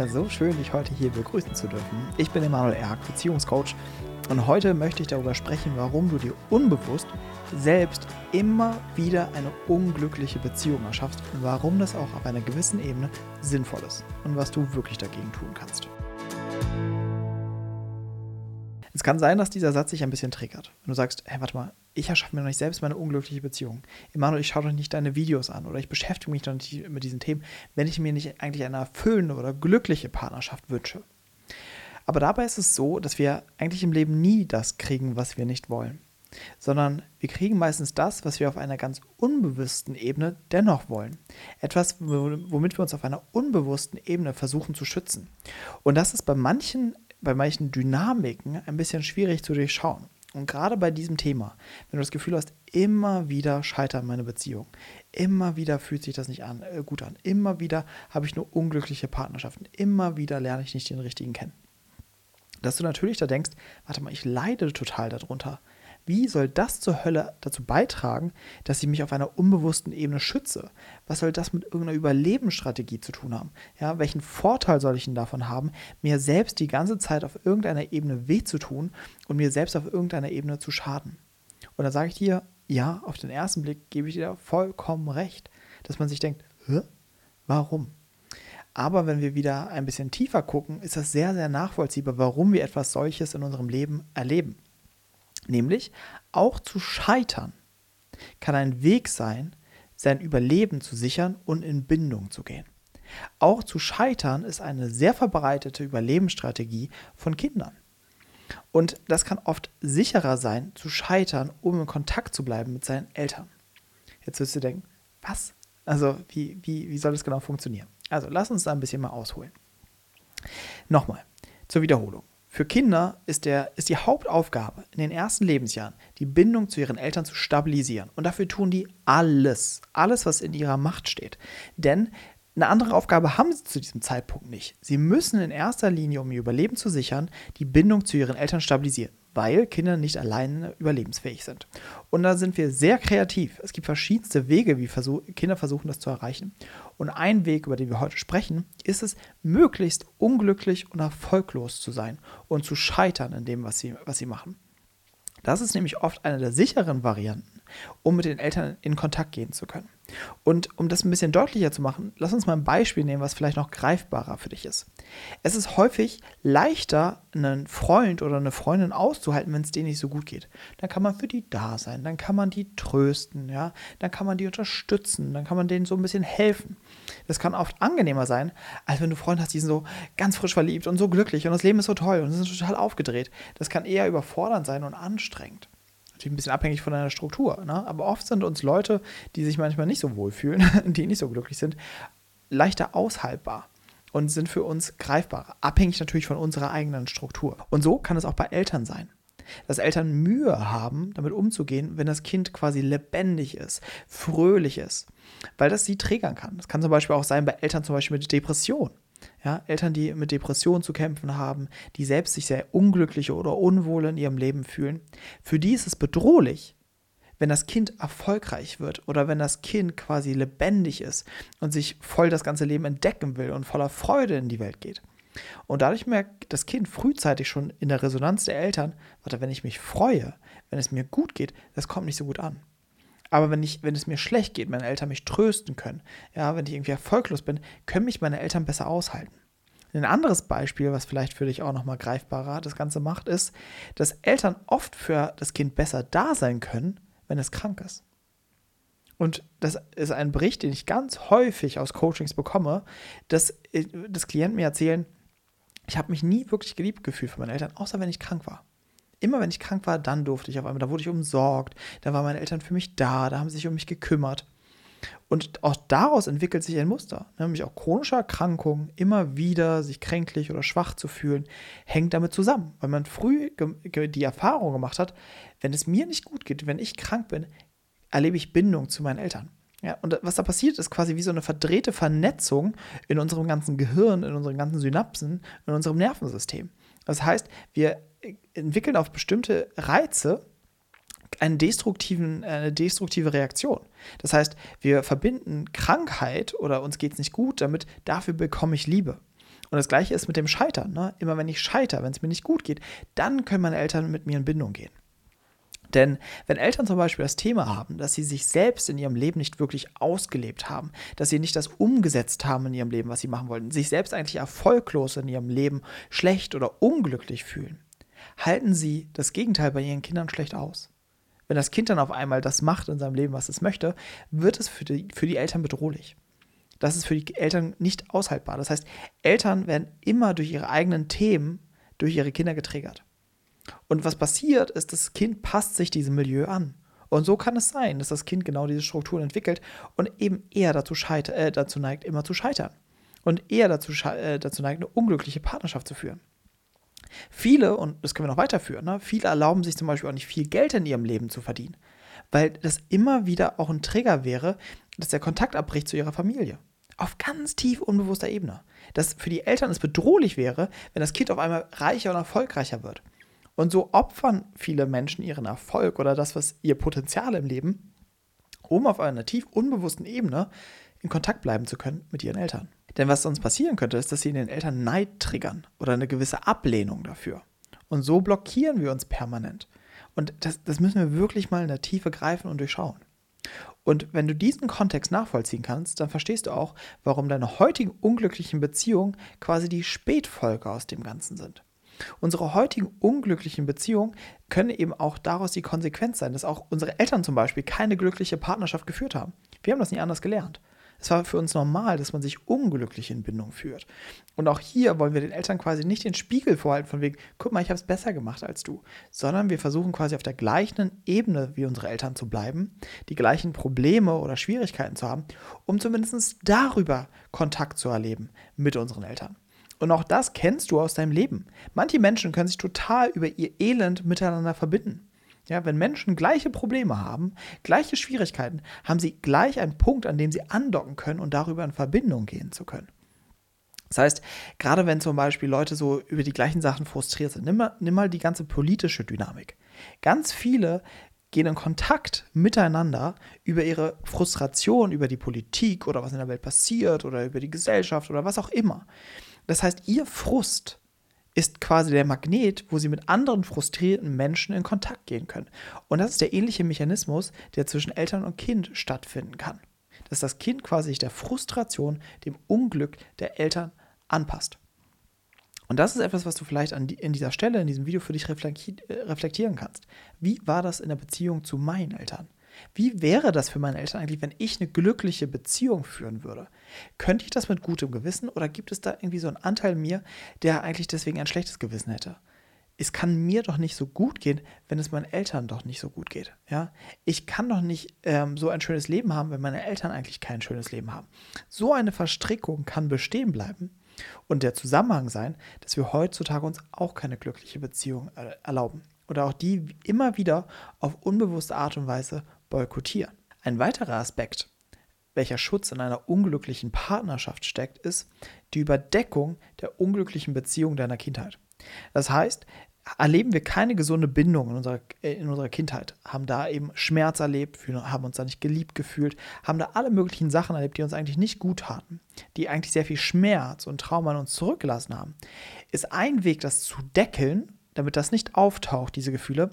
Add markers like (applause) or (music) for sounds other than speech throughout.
Ja, so schön, dich heute hier begrüßen zu dürfen. Ich bin Emanuel Erk, Beziehungscoach und heute möchte ich darüber sprechen, warum du dir unbewusst selbst immer wieder eine unglückliche Beziehung erschaffst und warum das auch auf einer gewissen Ebene sinnvoll ist und was du wirklich dagegen tun kannst. Es kann sein, dass dieser Satz sich ein bisschen triggert. Wenn du sagst, hey, warte mal, ich erschaffe mir noch nicht selbst meine unglückliche Beziehung. Emanuel, ich schaue doch nicht deine Videos an oder ich beschäftige mich doch nicht mit diesen Themen, wenn ich mir nicht eigentlich eine erfüllende oder glückliche Partnerschaft wünsche. Aber dabei ist es so, dass wir eigentlich im Leben nie das kriegen, was wir nicht wollen, sondern wir kriegen meistens das, was wir auf einer ganz unbewussten Ebene dennoch wollen. Etwas, womit wir uns auf einer unbewussten Ebene versuchen zu schützen. Und das ist bei manchen bei manchen Dynamiken ein bisschen schwierig zu durchschauen. Und gerade bei diesem Thema, wenn du das Gefühl hast, immer wieder scheitern meine Beziehungen, immer wieder fühlt sich das nicht an, äh, gut an, immer wieder habe ich nur unglückliche Partnerschaften, immer wieder lerne ich nicht den richtigen kennen. Dass du natürlich da denkst, warte mal, ich leide total darunter. Wie soll das zur Hölle dazu beitragen, dass ich mich auf einer unbewussten Ebene schütze? Was soll das mit irgendeiner Überlebensstrategie zu tun haben? Ja, welchen Vorteil soll ich denn davon haben, mir selbst die ganze Zeit auf irgendeiner Ebene weh zu tun und mir selbst auf irgendeiner Ebene zu schaden? Und da sage ich dir, ja, auf den ersten Blick gebe ich dir vollkommen recht, dass man sich denkt, Hä? warum? Aber wenn wir wieder ein bisschen tiefer gucken, ist das sehr, sehr nachvollziehbar, warum wir etwas solches in unserem Leben erleben. Nämlich auch zu scheitern kann ein Weg sein, sein Überleben zu sichern und in Bindung zu gehen. Auch zu scheitern ist eine sehr verbreitete Überlebensstrategie von Kindern. Und das kann oft sicherer sein, zu scheitern, um in Kontakt zu bleiben mit seinen Eltern. Jetzt wirst du denken, was? Also, wie, wie, wie soll das genau funktionieren? Also, lass uns da ein bisschen mal ausholen. Nochmal, zur Wiederholung. Für Kinder ist, der, ist die Hauptaufgabe in den ersten Lebensjahren, die Bindung zu ihren Eltern zu stabilisieren. Und dafür tun die alles, alles, was in ihrer Macht steht. Denn eine andere Aufgabe haben sie zu diesem Zeitpunkt nicht. Sie müssen in erster Linie, um ihr Überleben zu sichern, die Bindung zu ihren Eltern stabilisieren weil Kinder nicht alleine überlebensfähig sind. Und da sind wir sehr kreativ. Es gibt verschiedenste Wege, wie versuch Kinder versuchen, das zu erreichen. Und ein Weg, über den wir heute sprechen, ist es, möglichst unglücklich und erfolglos zu sein und zu scheitern in dem, was sie, was sie machen. Das ist nämlich oft eine der sicheren Varianten, um mit den Eltern in Kontakt gehen zu können. Und um das ein bisschen deutlicher zu machen, lass uns mal ein Beispiel nehmen, was vielleicht noch greifbarer für dich ist. Es ist häufig leichter, einen Freund oder eine Freundin auszuhalten, wenn es denen nicht so gut geht. Dann kann man für die da sein, dann kann man die trösten, ja, dann kann man die unterstützen, dann kann man denen so ein bisschen helfen. Das kann oft angenehmer sein, als wenn du Freunde hast, die sind so ganz frisch verliebt und so glücklich und das Leben ist so toll und sind total aufgedreht. Das kann eher überfordernd sein und anstrengend natürlich ein bisschen abhängig von deiner Struktur. Ne? Aber oft sind uns Leute, die sich manchmal nicht so wohlfühlen, (laughs) die nicht so glücklich sind, leichter aushaltbar und sind für uns greifbarer, abhängig natürlich von unserer eigenen Struktur. Und so kann es auch bei Eltern sein. Dass Eltern Mühe haben, damit umzugehen, wenn das Kind quasi lebendig ist, fröhlich ist, weil das sie triggern kann. Das kann zum Beispiel auch sein bei Eltern zum Beispiel mit Depression. Ja, Eltern, die mit Depressionen zu kämpfen haben, die selbst sich sehr unglücklich oder unwohl in ihrem Leben fühlen, für die ist es bedrohlich, wenn das Kind erfolgreich wird oder wenn das Kind quasi lebendig ist und sich voll das ganze Leben entdecken will und voller Freude in die Welt geht. Und dadurch merkt das Kind frühzeitig schon in der Resonanz der Eltern, warte, wenn ich mich freue, wenn es mir gut geht, das kommt nicht so gut an. Aber wenn, ich, wenn es mir schlecht geht, meine Eltern mich trösten können, ja, wenn ich irgendwie erfolglos bin, können mich meine Eltern besser aushalten. Ein anderes Beispiel, was vielleicht für dich auch nochmal greifbarer das Ganze macht, ist, dass Eltern oft für das Kind besser da sein können, wenn es krank ist. Und das ist ein Bericht, den ich ganz häufig aus Coachings bekomme, dass, äh, dass Klienten mir erzählen, ich habe mich nie wirklich geliebt gefühlt von meinen Eltern, außer wenn ich krank war immer wenn ich krank war, dann durfte ich auf einmal, da wurde ich umsorgt, da waren meine Eltern für mich da, da haben sie sich um mich gekümmert. Und auch daraus entwickelt sich ein Muster, nämlich auch chronische Erkrankungen, immer wieder sich kränklich oder schwach zu fühlen, hängt damit zusammen, weil man früh die Erfahrung gemacht hat, wenn es mir nicht gut geht, wenn ich krank bin, erlebe ich Bindung zu meinen Eltern. Ja, und was da passiert, ist quasi wie so eine verdrehte Vernetzung in unserem ganzen Gehirn, in unseren ganzen Synapsen, in unserem Nervensystem. Das heißt, wir entwickeln auf bestimmte Reize eine destruktive Reaktion. Das heißt, wir verbinden Krankheit oder uns geht es nicht gut damit, dafür bekomme ich Liebe. Und das gleiche ist mit dem Scheitern. Ne? Immer wenn ich scheitere, wenn es mir nicht gut geht, dann können meine Eltern mit mir in Bindung gehen. Denn wenn Eltern zum Beispiel das Thema haben, dass sie sich selbst in ihrem Leben nicht wirklich ausgelebt haben, dass sie nicht das umgesetzt haben in ihrem Leben, was sie machen wollten, sich selbst eigentlich erfolglos in ihrem Leben schlecht oder unglücklich fühlen, halten sie das Gegenteil bei ihren Kindern schlecht aus. Wenn das Kind dann auf einmal das macht in seinem Leben, was es möchte, wird es für die, für die Eltern bedrohlich. Das ist für die Eltern nicht aushaltbar. Das heißt, Eltern werden immer durch ihre eigenen Themen durch ihre Kinder getriggert. Und was passiert, ist, das Kind passt sich diesem Milieu an. Und so kann es sein, dass das Kind genau diese Strukturen entwickelt und eben eher dazu, äh, dazu neigt, immer zu scheitern. Und eher dazu, äh, dazu neigt, eine unglückliche Partnerschaft zu führen. Viele, und das können wir noch weiterführen, ne, viele erlauben sich zum Beispiel auch nicht viel Geld in ihrem Leben zu verdienen, weil das immer wieder auch ein Trigger wäre, dass der Kontakt abbricht zu ihrer Familie. Auf ganz tief unbewusster Ebene. Dass für die Eltern es bedrohlich wäre, wenn das Kind auf einmal reicher und erfolgreicher wird. Und so opfern viele Menschen ihren Erfolg oder das, was ihr Potenzial im Leben, um auf einer tief unbewussten Ebene in Kontakt bleiben zu können mit ihren Eltern. Denn was sonst passieren könnte, ist, dass sie in den Eltern Neid triggern oder eine gewisse Ablehnung dafür. Und so blockieren wir uns permanent. Und das, das müssen wir wirklich mal in der Tiefe greifen und durchschauen. Und wenn du diesen Kontext nachvollziehen kannst, dann verstehst du auch, warum deine heutigen unglücklichen Beziehungen quasi die Spätfolge aus dem Ganzen sind. Unsere heutigen unglücklichen Beziehungen können eben auch daraus die Konsequenz sein, dass auch unsere Eltern zum Beispiel keine glückliche Partnerschaft geführt haben. Wir haben das nie anders gelernt. Es war für uns normal, dass man sich unglücklich in Bindung führt. Und auch hier wollen wir den Eltern quasi nicht den Spiegel vorhalten von wegen, guck mal, ich habe es besser gemacht als du, sondern wir versuchen quasi auf der gleichen Ebene wie unsere Eltern zu bleiben, die gleichen Probleme oder Schwierigkeiten zu haben, um zumindest darüber Kontakt zu erleben mit unseren Eltern. Und auch das kennst du aus deinem Leben. Manche Menschen können sich total über ihr Elend miteinander verbinden. Ja, wenn Menschen gleiche Probleme haben, gleiche Schwierigkeiten, haben sie gleich einen Punkt, an dem sie andocken können und darüber in Verbindung gehen zu können. Das heißt, gerade wenn zum Beispiel Leute so über die gleichen Sachen frustriert sind, nimm mal, nimm mal die ganze politische Dynamik. Ganz viele gehen in Kontakt miteinander über ihre Frustration, über die Politik oder was in der Welt passiert oder über die Gesellschaft oder was auch immer. Das heißt, ihr Frust ist quasi der Magnet, wo sie mit anderen frustrierten Menschen in Kontakt gehen können. Und das ist der ähnliche Mechanismus, der zwischen Eltern und Kind stattfinden kann. Dass das Kind quasi sich der Frustration, dem Unglück der Eltern anpasst. Und das ist etwas, was du vielleicht an die, in dieser Stelle, in diesem Video für dich äh, reflektieren kannst. Wie war das in der Beziehung zu meinen Eltern? Wie wäre das für meine Eltern eigentlich, wenn ich eine glückliche Beziehung führen würde? Könnte ich das mit gutem Gewissen oder gibt es da irgendwie so einen Anteil mir, der eigentlich deswegen ein schlechtes Gewissen hätte? Es kann mir doch nicht so gut gehen, wenn es meinen Eltern doch nicht so gut geht. Ja? Ich kann doch nicht ähm, so ein schönes Leben haben, wenn meine Eltern eigentlich kein schönes Leben haben. So eine Verstrickung kann bestehen bleiben und der Zusammenhang sein, dass wir heutzutage uns auch keine glückliche Beziehung äh, erlauben oder auch die immer wieder auf unbewusste Art und Weise boykottieren. Ein weiterer Aspekt, welcher Schutz in einer unglücklichen Partnerschaft steckt, ist die Überdeckung der unglücklichen Beziehung deiner Kindheit. Das heißt, erleben wir keine gesunde Bindung in unserer, in unserer Kindheit, haben da eben Schmerz erlebt, haben uns da nicht geliebt gefühlt, haben da alle möglichen Sachen erlebt, die uns eigentlich nicht gut taten, die eigentlich sehr viel Schmerz und Trauma an uns zurückgelassen haben, ist ein Weg, das zu deckeln damit das nicht auftaucht, diese Gefühle,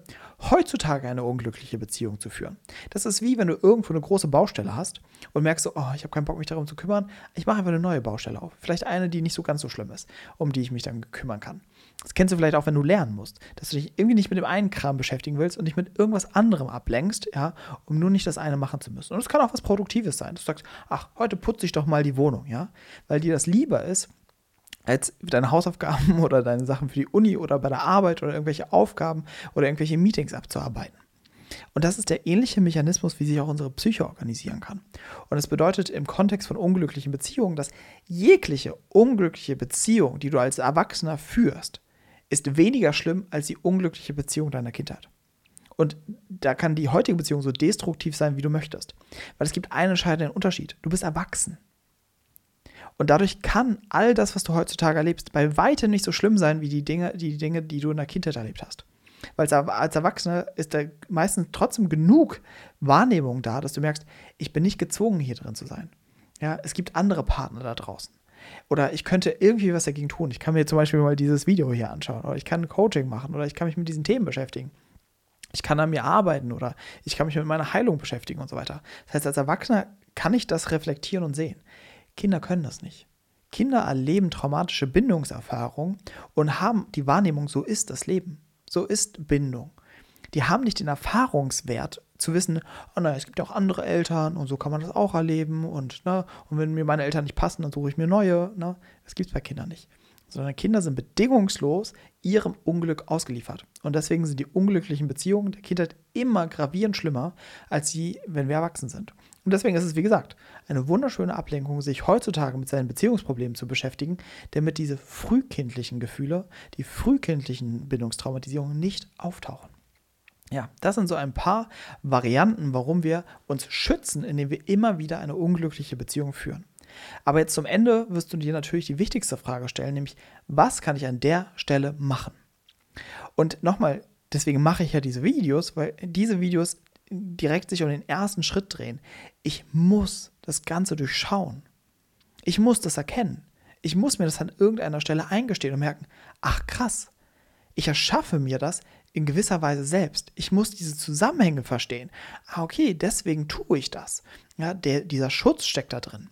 heutzutage eine unglückliche Beziehung zu führen. Das ist wie wenn du irgendwo eine große Baustelle hast und merkst so, oh, ich habe keinen Bock, mich darum zu kümmern. Ich mache einfach eine neue Baustelle auf. Vielleicht eine, die nicht so ganz so schlimm ist, um die ich mich dann kümmern kann. Das kennst du vielleicht auch, wenn du lernen musst, dass du dich irgendwie nicht mit dem einen Kram beschäftigen willst und dich mit irgendwas anderem ablenkst, ja, um nur nicht das eine machen zu müssen. Und es kann auch was Produktives sein. Du sagst, ach, heute putze ich doch mal die Wohnung, ja, weil dir das lieber ist, als deine Hausaufgaben (laughs) oder deine Sachen für die Uni oder bei der Arbeit oder irgendwelche Aufgaben oder irgendwelche Meetings abzuarbeiten. Und das ist der ähnliche Mechanismus, wie sich auch unsere Psyche organisieren kann. Und es bedeutet im Kontext von unglücklichen Beziehungen, dass jegliche unglückliche Beziehung, die du als Erwachsener führst, ist weniger schlimm als die unglückliche Beziehung deiner Kindheit. Und da kann die heutige Beziehung so destruktiv sein, wie du möchtest. Weil es gibt einen entscheidenden Unterschied. Du bist erwachsen. Und dadurch kann all das, was du heutzutage erlebst, bei weitem nicht so schlimm sein wie die Dinge, die Dinge, die du in der Kindheit erlebt hast. Weil als Erwachsener ist da meistens trotzdem genug Wahrnehmung da, dass du merkst, ich bin nicht gezwungen, hier drin zu sein. Ja, es gibt andere Partner da draußen. Oder ich könnte irgendwie was dagegen tun. Ich kann mir zum Beispiel mal dieses Video hier anschauen oder ich kann Coaching machen oder ich kann mich mit diesen Themen beschäftigen. Ich kann an mir arbeiten oder ich kann mich mit meiner Heilung beschäftigen und so weiter. Das heißt, als Erwachsener kann ich das reflektieren und sehen. Kinder können das nicht. Kinder erleben traumatische Bindungserfahrungen und haben die Wahrnehmung, so ist das Leben. So ist Bindung. Die haben nicht den Erfahrungswert zu wissen, oh nein, es gibt ja auch andere Eltern und so kann man das auch erleben und, ne, und wenn mir meine Eltern nicht passen, dann suche ich mir neue. Ne? Das gibt es bei Kindern nicht sondern Kinder sind bedingungslos ihrem Unglück ausgeliefert. Und deswegen sind die unglücklichen Beziehungen der Kindheit immer gravierend schlimmer, als sie, wenn wir erwachsen sind. Und deswegen ist es, wie gesagt, eine wunderschöne Ablenkung, sich heutzutage mit seinen Beziehungsproblemen zu beschäftigen, damit diese frühkindlichen Gefühle, die frühkindlichen Bindungstraumatisierungen nicht auftauchen. Ja, das sind so ein paar Varianten, warum wir uns schützen, indem wir immer wieder eine unglückliche Beziehung führen. Aber jetzt zum Ende wirst du dir natürlich die wichtigste Frage stellen, nämlich, was kann ich an der Stelle machen? Und nochmal, deswegen mache ich ja diese Videos, weil diese Videos direkt sich um den ersten Schritt drehen. Ich muss das Ganze durchschauen. Ich muss das erkennen. Ich muss mir das an irgendeiner Stelle eingestehen und merken, ach krass, ich erschaffe mir das in gewisser Weise selbst. Ich muss diese Zusammenhänge verstehen. Ah, okay, deswegen tue ich das. Ja, der, dieser Schutz steckt da drin.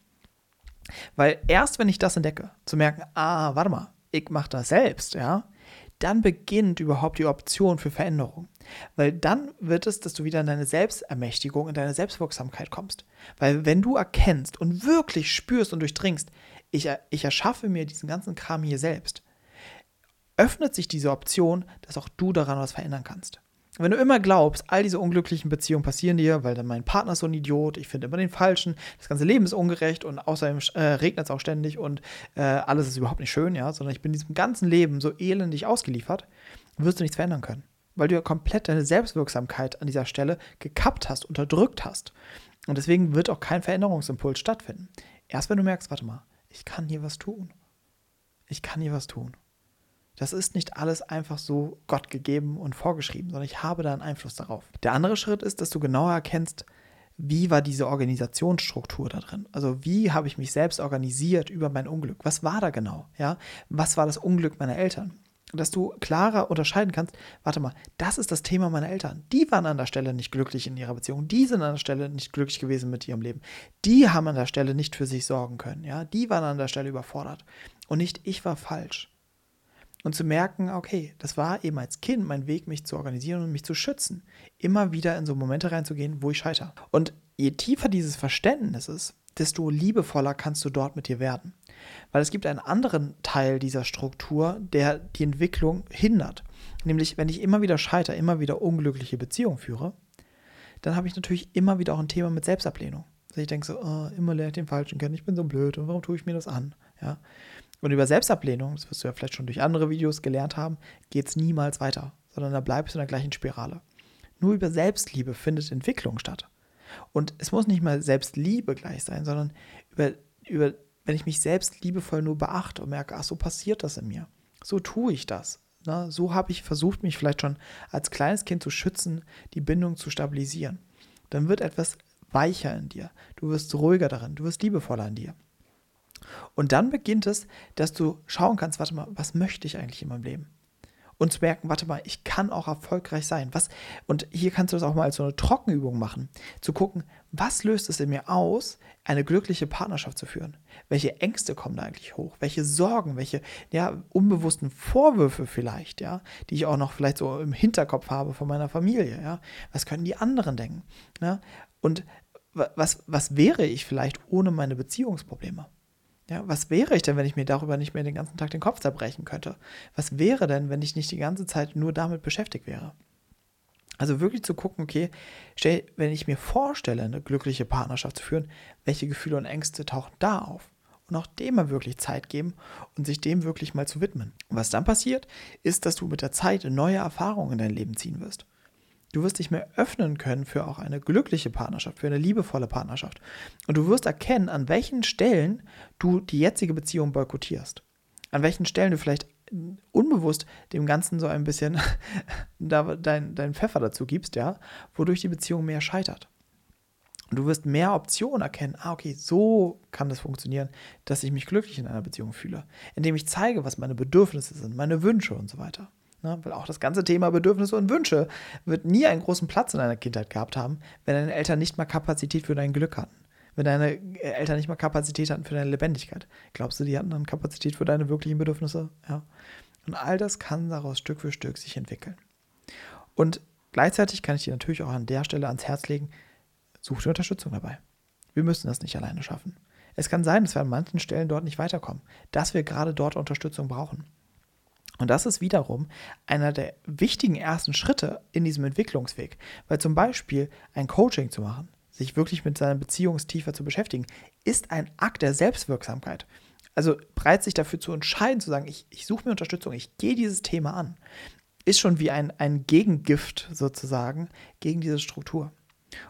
Weil erst wenn ich das entdecke, zu merken, ah, warte mal, ich mache das selbst, ja, dann beginnt überhaupt die Option für Veränderung. Weil dann wird es, dass du wieder in deine Selbstermächtigung, in deine Selbstwirksamkeit kommst. Weil wenn du erkennst und wirklich spürst und durchdringst, ich, ich erschaffe mir diesen ganzen Kram hier selbst, öffnet sich diese Option, dass auch du daran was verändern kannst. Wenn du immer glaubst, all diese unglücklichen Beziehungen passieren dir, weil dann mein Partner ist so ein Idiot, ich finde immer den Falschen, das ganze Leben ist ungerecht und außerdem äh, regnet es auch ständig und äh, alles ist überhaupt nicht schön, ja, sondern ich bin diesem ganzen Leben so elendig ausgeliefert, wirst du nichts verändern können. Weil du ja komplett deine Selbstwirksamkeit an dieser Stelle gekappt hast, unterdrückt hast. Und deswegen wird auch kein Veränderungsimpuls stattfinden. Erst wenn du merkst, warte mal, ich kann hier was tun. Ich kann hier was tun. Das ist nicht alles einfach so Gott gegeben und vorgeschrieben, sondern ich habe da einen Einfluss darauf. Der andere Schritt ist, dass du genauer erkennst, wie war diese Organisationsstruktur da drin? Also wie habe ich mich selbst organisiert über mein Unglück? Was war da genau? Ja, was war das Unglück meiner Eltern? Dass du klarer unterscheiden kannst, warte mal, das ist das Thema meiner Eltern. Die waren an der Stelle nicht glücklich in ihrer Beziehung. Die sind an der Stelle nicht glücklich gewesen mit ihrem Leben. Die haben an der Stelle nicht für sich sorgen können. Ja, die waren an der Stelle überfordert. Und nicht ich war falsch und zu merken, okay, das war eben als Kind mein Weg, mich zu organisieren und mich zu schützen. Immer wieder in so Momente reinzugehen, wo ich scheitere. Und je tiefer dieses Verständnis ist, desto liebevoller kannst du dort mit dir werden. Weil es gibt einen anderen Teil dieser Struktur, der die Entwicklung hindert. Nämlich, wenn ich immer wieder scheitere, immer wieder unglückliche Beziehungen führe, dann habe ich natürlich immer wieder auch ein Thema mit Selbstablehnung. Also ich denke so, oh, immer lerne ich den Falschen kennen, ich bin so blöd und warum tue ich mir das an? Ja. Und über Selbstablehnung, das wirst du ja vielleicht schon durch andere Videos gelernt haben, geht es niemals weiter, sondern da bleibst du in der gleichen Spirale. Nur über Selbstliebe findet Entwicklung statt. Und es muss nicht mal Selbstliebe gleich sein, sondern über, über, wenn ich mich selbst liebevoll nur beachte und merke, ach, so passiert das in mir. So tue ich das. Na, so habe ich versucht, mich vielleicht schon als kleines Kind zu schützen, die Bindung zu stabilisieren. Dann wird etwas weicher in dir. Du wirst ruhiger darin, du wirst liebevoller in dir. Und dann beginnt es, dass du schauen kannst, warte mal, was möchte ich eigentlich in meinem Leben? Und zu merken, warte mal, ich kann auch erfolgreich sein. Was, und hier kannst du das auch mal als so eine Trockenübung machen. Zu gucken, was löst es in mir aus, eine glückliche Partnerschaft zu führen? Welche Ängste kommen da eigentlich hoch? Welche Sorgen, welche ja, unbewussten Vorwürfe vielleicht, ja, die ich auch noch vielleicht so im Hinterkopf habe von meiner Familie, ja? Was können die anderen denken? Ja? Und was, was wäre ich vielleicht ohne meine Beziehungsprobleme? Ja, was wäre ich denn, wenn ich mir darüber nicht mehr den ganzen Tag den Kopf zerbrechen könnte? Was wäre denn, wenn ich nicht die ganze Zeit nur damit beschäftigt wäre? Also wirklich zu gucken, okay, stell, wenn ich mir vorstelle, eine glückliche Partnerschaft zu führen, welche Gefühle und Ängste tauchen da auf? Und auch dem mal wirklich Zeit geben und sich dem wirklich mal zu widmen. Und was dann passiert, ist, dass du mit der Zeit neue Erfahrungen in dein Leben ziehen wirst. Du wirst dich mehr öffnen können für auch eine glückliche Partnerschaft, für eine liebevolle Partnerschaft. Und du wirst erkennen, an welchen Stellen du die jetzige Beziehung boykottierst. An welchen Stellen du vielleicht unbewusst dem Ganzen so ein bisschen (laughs) dein, dein Pfeffer dazu gibst, ja, wodurch die Beziehung mehr scheitert. Und du wirst mehr Optionen erkennen. Ah, okay, so kann das funktionieren, dass ich mich glücklich in einer Beziehung fühle. Indem ich zeige, was meine Bedürfnisse sind, meine Wünsche und so weiter. Ne? Weil auch das ganze Thema Bedürfnisse und Wünsche wird nie einen großen Platz in deiner Kindheit gehabt haben, wenn deine Eltern nicht mal Kapazität für dein Glück hatten. Wenn deine äh, Eltern nicht mal Kapazität hatten für deine Lebendigkeit. Glaubst du, die hatten dann Kapazität für deine wirklichen Bedürfnisse? Ja. Und all das kann daraus Stück für Stück sich entwickeln. Und gleichzeitig kann ich dir natürlich auch an der Stelle ans Herz legen, such dir Unterstützung dabei. Wir müssen das nicht alleine schaffen. Es kann sein, dass wir an manchen Stellen dort nicht weiterkommen, dass wir gerade dort Unterstützung brauchen. Und das ist wiederum einer der wichtigen ersten Schritte in diesem Entwicklungsweg. Weil zum Beispiel ein Coaching zu machen, sich wirklich mit seiner Beziehung tiefer zu beschäftigen, ist ein Akt der Selbstwirksamkeit. Also bereit sich dafür zu entscheiden, zu sagen, ich, ich suche mir Unterstützung, ich gehe dieses Thema an, ist schon wie ein, ein Gegengift sozusagen gegen diese Struktur.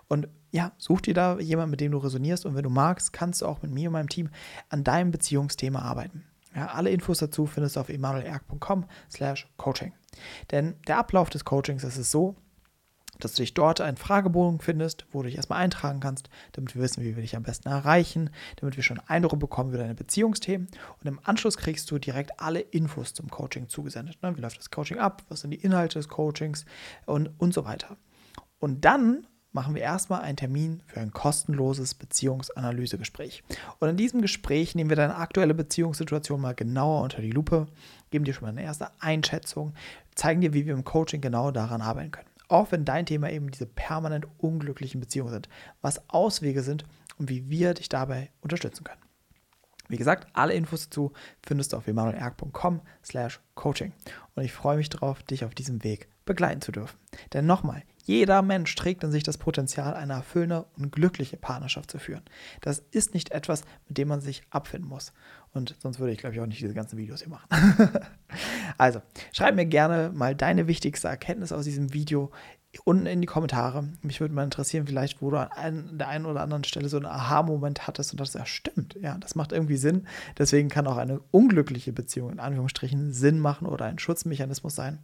Und ja, such dir da jemanden, mit dem du resonierst und wenn du magst, kannst du auch mit mir und meinem Team an deinem Beziehungsthema arbeiten. Ja, alle Infos dazu findest du auf emanuelerg.com slash coaching. Denn der Ablauf des Coachings ist es so, dass du dich dort einen Fragebogen findest, wo du dich erstmal eintragen kannst, damit wir wissen, wie wir dich am besten erreichen, damit wir schon Eindruck bekommen über deine Beziehungsthemen. Und im Anschluss kriegst du direkt alle Infos zum Coaching zugesendet. Ne? Wie läuft das Coaching ab? Was sind die Inhalte des Coachings? Und, und so weiter. Und dann machen wir erstmal einen Termin für ein kostenloses Beziehungsanalysegespräch. Und in diesem Gespräch nehmen wir deine aktuelle Beziehungssituation mal genauer unter die Lupe, geben dir schon mal eine erste Einschätzung, zeigen dir, wie wir im Coaching genau daran arbeiten können. Auch wenn dein Thema eben diese permanent unglücklichen Beziehungen sind, was Auswege sind und wie wir dich dabei unterstützen können. Wie gesagt, alle Infos dazu findest du auf emanuelerg.com slash coaching. Und ich freue mich darauf, dich auf diesem Weg begleiten zu dürfen. Denn nochmal, jeder Mensch trägt in sich das Potenzial, eine erfüllende und glückliche Partnerschaft zu führen. Das ist nicht etwas, mit dem man sich abfinden muss. Und sonst würde ich, glaube ich, auch nicht diese ganzen Videos hier machen. (laughs) also, schreib mir gerne mal deine wichtigste Erkenntnis aus diesem Video unten in die Kommentare. Mich würde mal interessieren, vielleicht, wo du an der einen oder anderen Stelle so einen Aha-Moment hattest und das ja stimmt. Ja, das macht irgendwie Sinn. Deswegen kann auch eine unglückliche Beziehung in Anführungsstrichen Sinn machen oder ein Schutzmechanismus sein.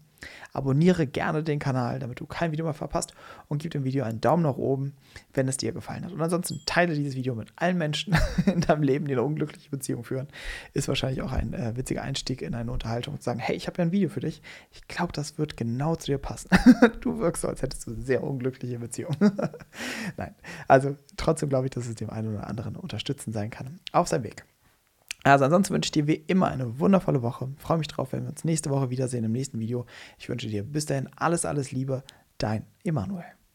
Abonniere gerne den Kanal, damit du kein Video mehr verpasst und gib dem Video einen Daumen nach oben, wenn es dir gefallen hat. Und ansonsten teile dieses Video mit allen Menschen (laughs) in deinem Leben, die eine unglückliche Beziehung führen. Ist wahrscheinlich auch ein äh, witziger Einstieg in eine Unterhaltung zu sagen, hey, ich habe ja ein Video für dich. Ich glaube, das wird genau zu dir passen. (laughs) du wirkst so, als hättest du eine sehr unglückliche Beziehung. (laughs) Nein, also trotzdem glaube ich, dass es dem einen oder anderen unterstützend sein kann auf seinem Weg. Also ansonsten wünsche ich dir wie immer eine wundervolle Woche. freue mich drauf, wenn wir uns nächste Woche wiedersehen im nächsten Video. Ich wünsche dir bis dahin alles, alles Liebe. Dein Emanuel.